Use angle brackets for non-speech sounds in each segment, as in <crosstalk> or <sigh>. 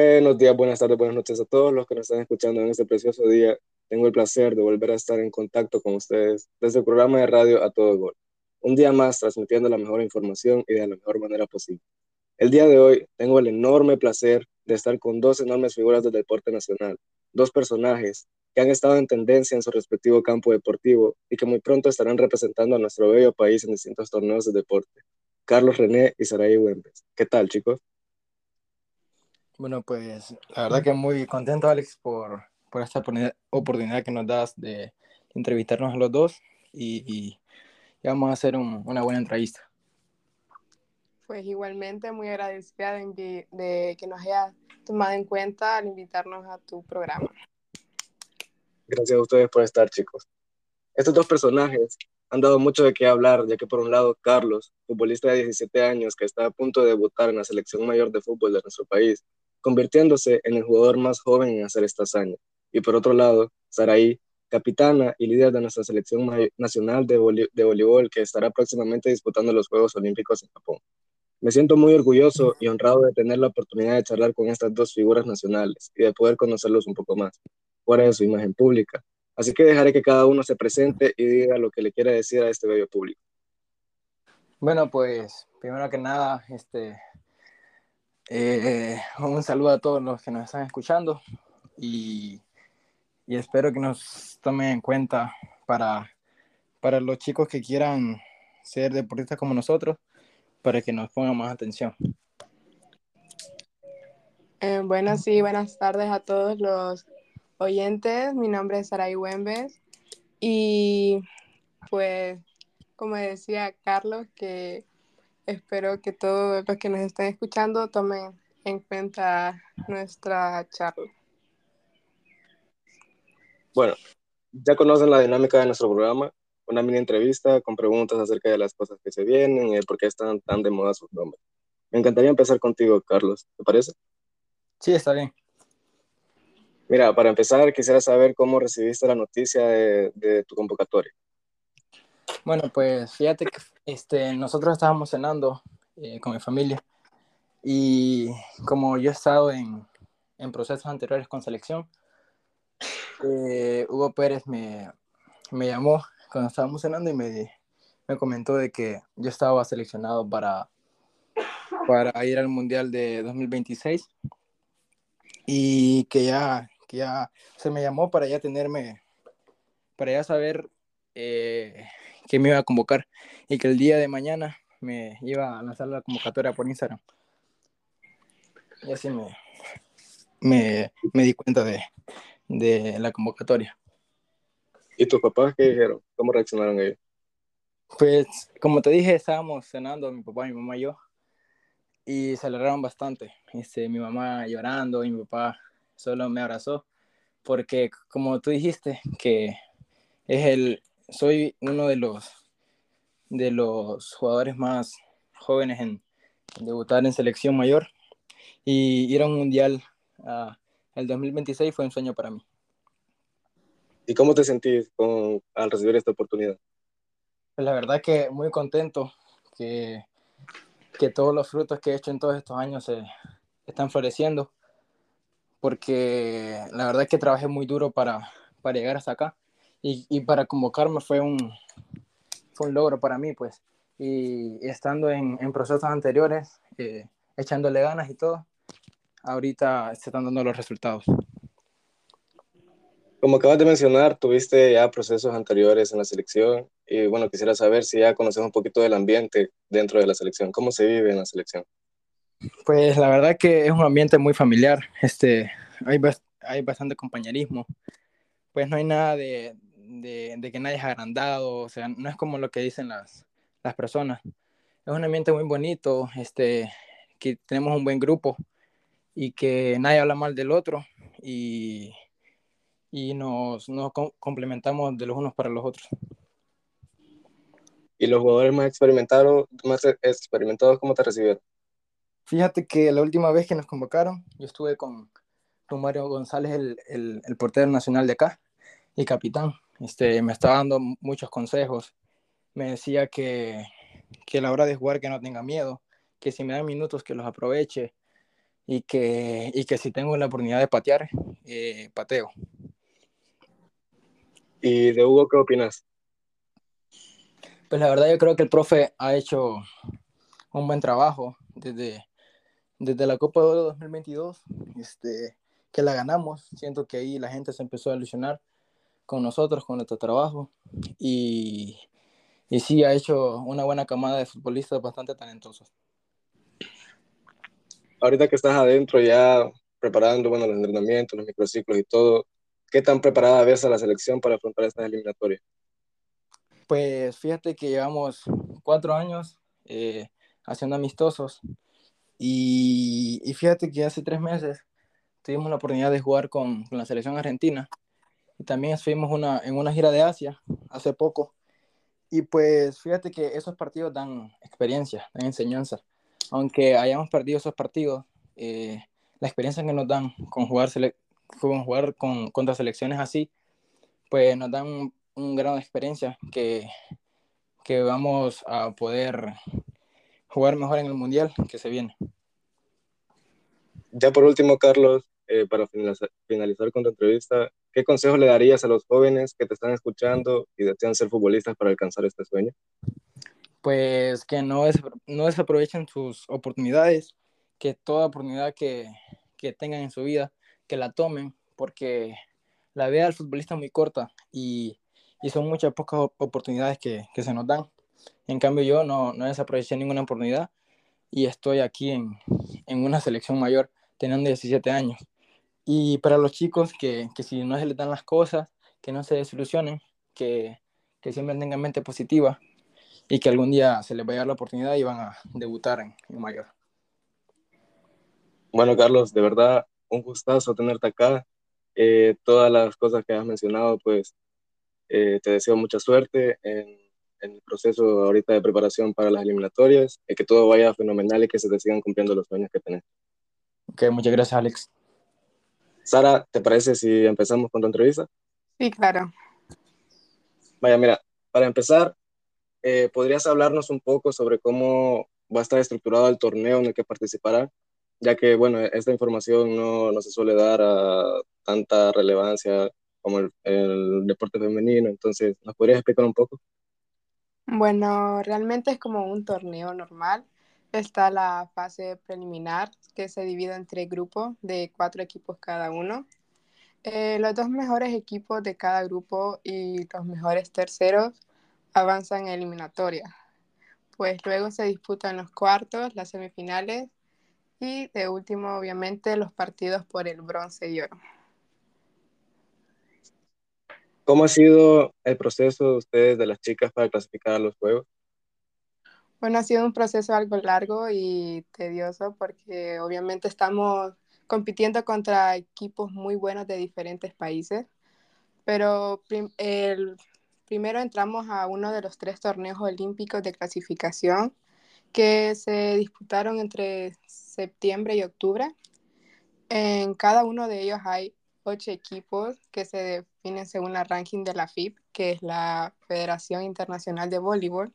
Buenos días, buenas tardes, buenas noches a todos los que nos están escuchando en este precioso día. Tengo el placer de volver a estar en contacto con ustedes desde el programa de radio A Todo Gol. Un día más transmitiendo la mejor información y de la mejor manera posible. El día de hoy tengo el enorme placer de estar con dos enormes figuras del deporte nacional, dos personajes que han estado en tendencia en su respectivo campo deportivo y que muy pronto estarán representando a nuestro bello país en distintos torneos de deporte. Carlos René y Saraí Güembes. ¿Qué tal, chicos? Bueno, pues la verdad que muy contento, Alex, por, por esta oportunidad que nos das de entrevistarnos a los dos y, vamos a hacer una buena entrevista. Pues igualmente muy agradecida de, de, que nos hayas tomado en cuenta al invitarnos a tu programa. Gracias a ustedes por estar, chicos. Estos dos personajes han dado mucho de qué hablar, ya que por un lado Carlos, futbolista de 17 años que está a punto de debutar en la selección mayor de fútbol de nuestro país, convirtiéndose en el jugador más joven en hacer esta hazaña. Y por otro lado, Saraí, capitana y líder de nuestra selección nacional de, voleibol que estará próximamente disputando los Juegos Olímpicos en Japón. Me siento muy orgulloso y honrado de tener la oportunidad de charlar con estas dos figuras nacionales y de poder conocerlos un poco más, fuera de su imagen pública. Así que dejaré que cada uno se presente y diga lo que le quiera decir a este bello público. Bueno, pues primero que nada, este, eh, <laughs> un saludo a todos los que nos están escuchando y, espero que nos tomen en cuenta para, para los chicos que quieran ser deportistas como nosotros, para que nos pongan más atención. Eh, buenas sí, buenas tardes a todos los oyentes. Mi nombre es Saray Wembes y pues como decía Carlos que espero que todos los que nos estén escuchando tomen en cuenta nuestra charla. Bueno, ya conocen la dinámica de nuestro programa, una mini entrevista con preguntas acerca de las cosas que se vienen y por qué están tan de moda sus nombres. Me encantaría empezar contigo, Carlos, ¿te parece? Sí, está bien. Mira, para empezar, quisiera saber cómo recibiste la noticia de, de tu convocatoria. Bueno, pues fíjate que este, nosotros estábamos cenando eh, con mi familia. Y como yo he estado en, en procesos anteriores con selección, eh, Hugo Pérez me, me, llamó cuando estábamos cenando y me, me comentó de que yo estaba seleccionado para, para ir al Mundial de 2026 y que ya, que ya se me llamó para ya tenerme, para ya saber eh, que me iba a convocar y que el día de mañana me iba a lanzar la convocatoria por Instagram. Y así me, me, me di cuenta de, de, la convocatoria. ¿Y tus papás qué dijeron? ¿Cómo reaccionaron ellos? Pues, como te dije, estábamos cenando mi papá, mi mamá y yo, y se alegraron bastante. Este, mi mamá llorando y mi papá solo me abrazó, porque como tú dijiste, que es el, soy uno de los, de los jugadores más jóvenes en, debutar en selección mayor y ir a un mundial uh, el 2026 fue un sueño para mí. ¿Y cómo te sentís con, al recibir esta oportunidad? Pues la verdad que muy contento que, que todos los frutos que he hecho en todos estos años se están floreciendo porque la verdad que trabajé muy duro para, para llegar hasta acá y, y, para convocarme fue un, fue un logro para mí, pues. Y, estando en, en, procesos anteriores, eh, echándole ganas y todo, ahorita se están dando los resultados. Como acabas de mencionar, tuviste ya procesos anteriores en la selección y bueno, quisiera saber si ya conoces un poquito del ambiente dentro de la selección. ¿Cómo se vive en la selección? Pues la verdad que es un ambiente muy familiar. Este, hay, hay bastante compañerismo. Pues no hay nada de, de, que nadie es agrandado, o sea, no es como lo que dicen las, las personas. Es un ambiente muy bonito, este, que tenemos un buen grupo y que nadie habla mal del otro y, y nos, nos complementamos de los unos para los otros. ¿Y los jugadores más experimentados, más experimentados cómo te recibieron? Fíjate que la última vez que nos convocaron, yo estuve con, con Mario González, el, el, el portero nacional de acá y capitán. Este, me estaba dando muchos consejos. Me decía que, que a la hora de jugar que no tenga miedo, que si me dan minutos que los aproveche y que, y que si tengo la oportunidad de patear, eh, pateo. ¿Y de Hugo qué opinas? Pues la verdad yo creo que el profe ha hecho un buen trabajo desde, desde la Copa de Oro 2022, este, que la ganamos. Siento que ahí la gente se empezó a ilusionar con nosotros, con nuestro trabajo. Y, y sí, ha hecho una buena camada de futbolistas bastante talentosos. Ahorita que estás adentro ya preparando bueno, los entrenamientos, los microciclos y todo, ¿qué tan preparada ves a la selección para afrontar estas eliminatorias? Pues fíjate que llevamos cuatro años eh, haciendo amistosos y, y, fíjate que hace tres meses tuvimos la oportunidad de jugar con, con la selección argentina y también estuvimos una, en una gira de Asia hace poco. Y pues fíjate que esos partidos dan experiencia, dan enseñanza. Aunque hayamos perdido esos partidos, eh, la experiencia que nos dan con jugar, con jugar con, contra selecciones así, pues nos dan un, un grado experiencia que, que vamos a poder jugar mejor en el Mundial que se viene. Ya por último, Carlos, eh, para finalizar, finalizar, con tu entrevista, ¿qué consejo le darías a los jóvenes que te están escuchando y desean ser futbolistas para alcanzar este sueño? Pues que no, des, no desaprovechen sus oportunidades, que toda oportunidad que, que tengan en su vida, que la tomen, porque la vida del futbolista es muy corta y, son muchas pocas oportunidades que, se nos dan. En cambio yo no, no desaproveché ninguna oportunidad y estoy aquí en, en una selección mayor teniendo 17 años. Y para los chicos que, que, si no se les dan las cosas, que no se desilusionen, que, que siempre tengan mente positiva y que algún día se les vaya a dar la oportunidad y van a debutar en, en mayor. Bueno, Carlos, de verdad, un gustazo tenerte acá. Eh, todas las cosas que has mencionado, pues eh, te deseo mucha suerte en, en, el proceso ahorita de preparación para las eliminatorias, y que todo vaya fenomenal y que se te sigan cumpliendo los sueños que tenés. Ok, muchas gracias, Alex. Sara, ¿te parece si empezamos con tu entrevista? Sí, claro. Vaya, mira, para empezar, eh, ¿podrías hablarnos un poco sobre cómo va a estar estructurado el torneo en el que participará? Ya que, bueno, esta información no, no se suele dar a tanta relevancia como el, el, deporte femenino, entonces, ¿nos podrías explicar un poco? Bueno, realmente es como un torneo normal. Está la fase preliminar, que se divide en tres grupos de cuatro equipos cada uno. Eh, los dos mejores equipos de cada grupo y los mejores terceros avanzan en eliminatoria. Pues luego se disputan los cuartos, las semifinales y de último, obviamente, los partidos por el bronce y oro. ¿Cómo ha sido el proceso de ustedes, de las chicas, para clasificar a los juegos? Bueno, ha sido un proceso algo largo y tedioso porque obviamente estamos compitiendo contra equipos muy buenos de diferentes países, pero prim el, primero entramos a uno de los tres torneos olímpicos de clasificación que se disputaron entre septiembre y octubre. En cada uno de ellos hay ocho equipos que se definen según la ranking de la FIB, que es la Federación Internacional de Voleibol.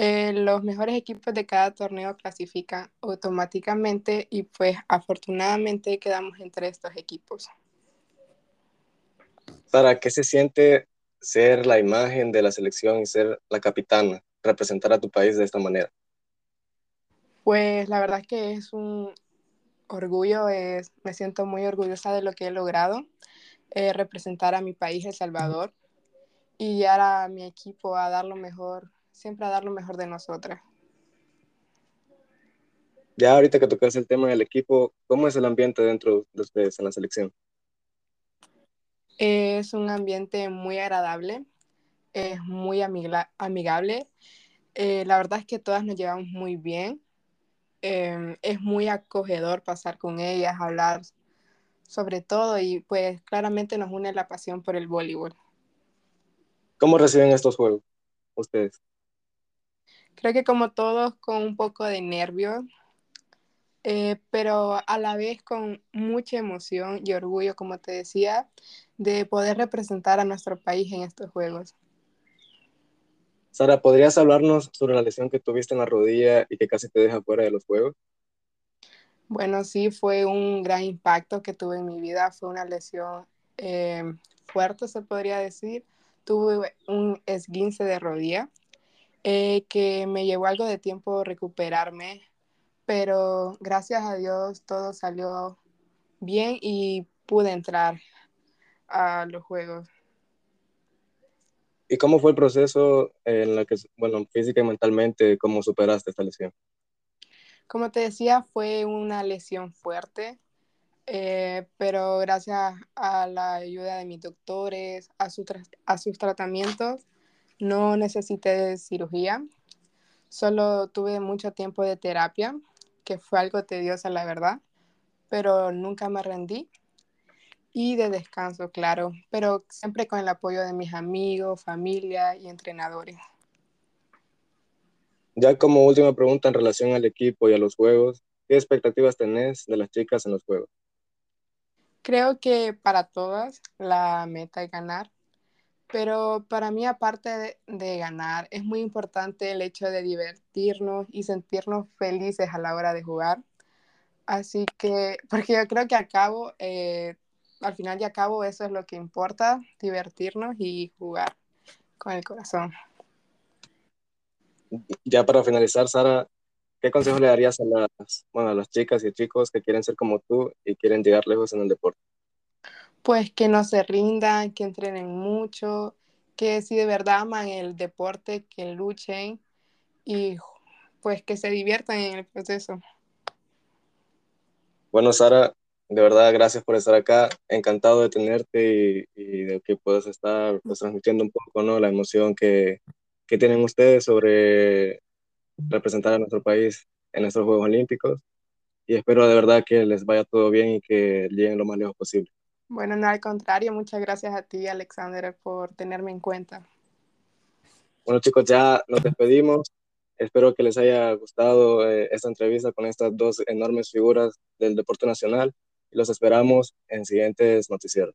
Eh, los mejores equipos de cada torneo clasifican automáticamente y pues afortunadamente quedamos entre estos equipos. Sara, ¿qué se siente ser la imagen de la selección y ser la capitana, representar a tu país de esta manera? Pues la verdad es que es un orgullo, es, me siento muy orgullosa de lo que he logrado, eh, representar a mi país, El Salvador, y guiar a mi equipo a dar lo mejor siempre a dar lo mejor de nosotras. Ya ahorita que tocas el tema del equipo, ¿cómo es el ambiente dentro de ustedes en la selección? Es un ambiente muy agradable, es muy amigable. Eh, la verdad es que todas nos llevamos muy bien. Eh, es muy acogedor pasar con ellas, hablar sobre todo y pues claramente nos une la pasión por el voleibol. ¿Cómo reciben estos juegos ustedes? Creo que como todos con un poco de nervio, eh, pero a la vez con mucha emoción y orgullo, como te decía, de poder representar a nuestro país en estos Juegos. Sara, ¿podrías hablarnos sobre la lesión que tuviste en la rodilla y que casi te deja fuera de los Juegos? Bueno, sí, fue un gran impacto que tuve en mi vida. Fue una lesión eh, fuerte, se podría decir. Tuve un esguince de rodilla eh, que me llevó algo de tiempo recuperarme, pero gracias a Dios todo salió bien y pude entrar a los juegos. ¿Y cómo fue el proceso en la que, bueno, física y mentalmente, cómo superaste esta lesión? Como te decía, fue una lesión fuerte, eh, pero gracias a la ayuda de mis doctores, a, su a sus tratamientos, no necesité cirugía. Solo tuve mucho tiempo de terapia, que fue algo tediosa, la verdad, pero nunca me rendí y de descanso, claro, pero siempre con el apoyo de mis amigos, familia y entrenadores. Ya como última pregunta en relación al equipo y a los juegos, ¿qué expectativas tenés de las chicas en los juegos? Creo que para todas la meta es ganar, pero para mí aparte de, de, ganar es muy importante el hecho de divertirnos y sentirnos felices a la hora de jugar. Así que, <laughs> porque yo creo que a cabo eh, al final y a cabo eso es lo que importa, divertirnos y jugar con el corazón. Ya para finalizar, Sara, ¿qué consejo le darías a las, bueno, a las chicas y chicos que quieren ser como tú y quieren llegar lejos en el deporte? Pues que no se rindan, que entrenen mucho, que si de verdad aman el deporte, que luchen y pues que se diviertan en el proceso. Bueno, Sara, de verdad, gracias por estar acá. Encantado de tenerte y, de que puedas estar pues, transmitiendo un poco ¿no? la emoción que, que tienen ustedes sobre representar a nuestro país en estos Juegos Olímpicos. Y espero de verdad que les vaya todo bien y que lleguen lo más lejos posible. Bueno, no, al contrario, muchas gracias a ti, Alexander, por tenerme en cuenta. Bueno, chicos, ya nos despedimos. Espero que les haya gustado eh, esta entrevista con estas dos enormes figuras del deporte nacional y los esperamos en siguientes noticieros.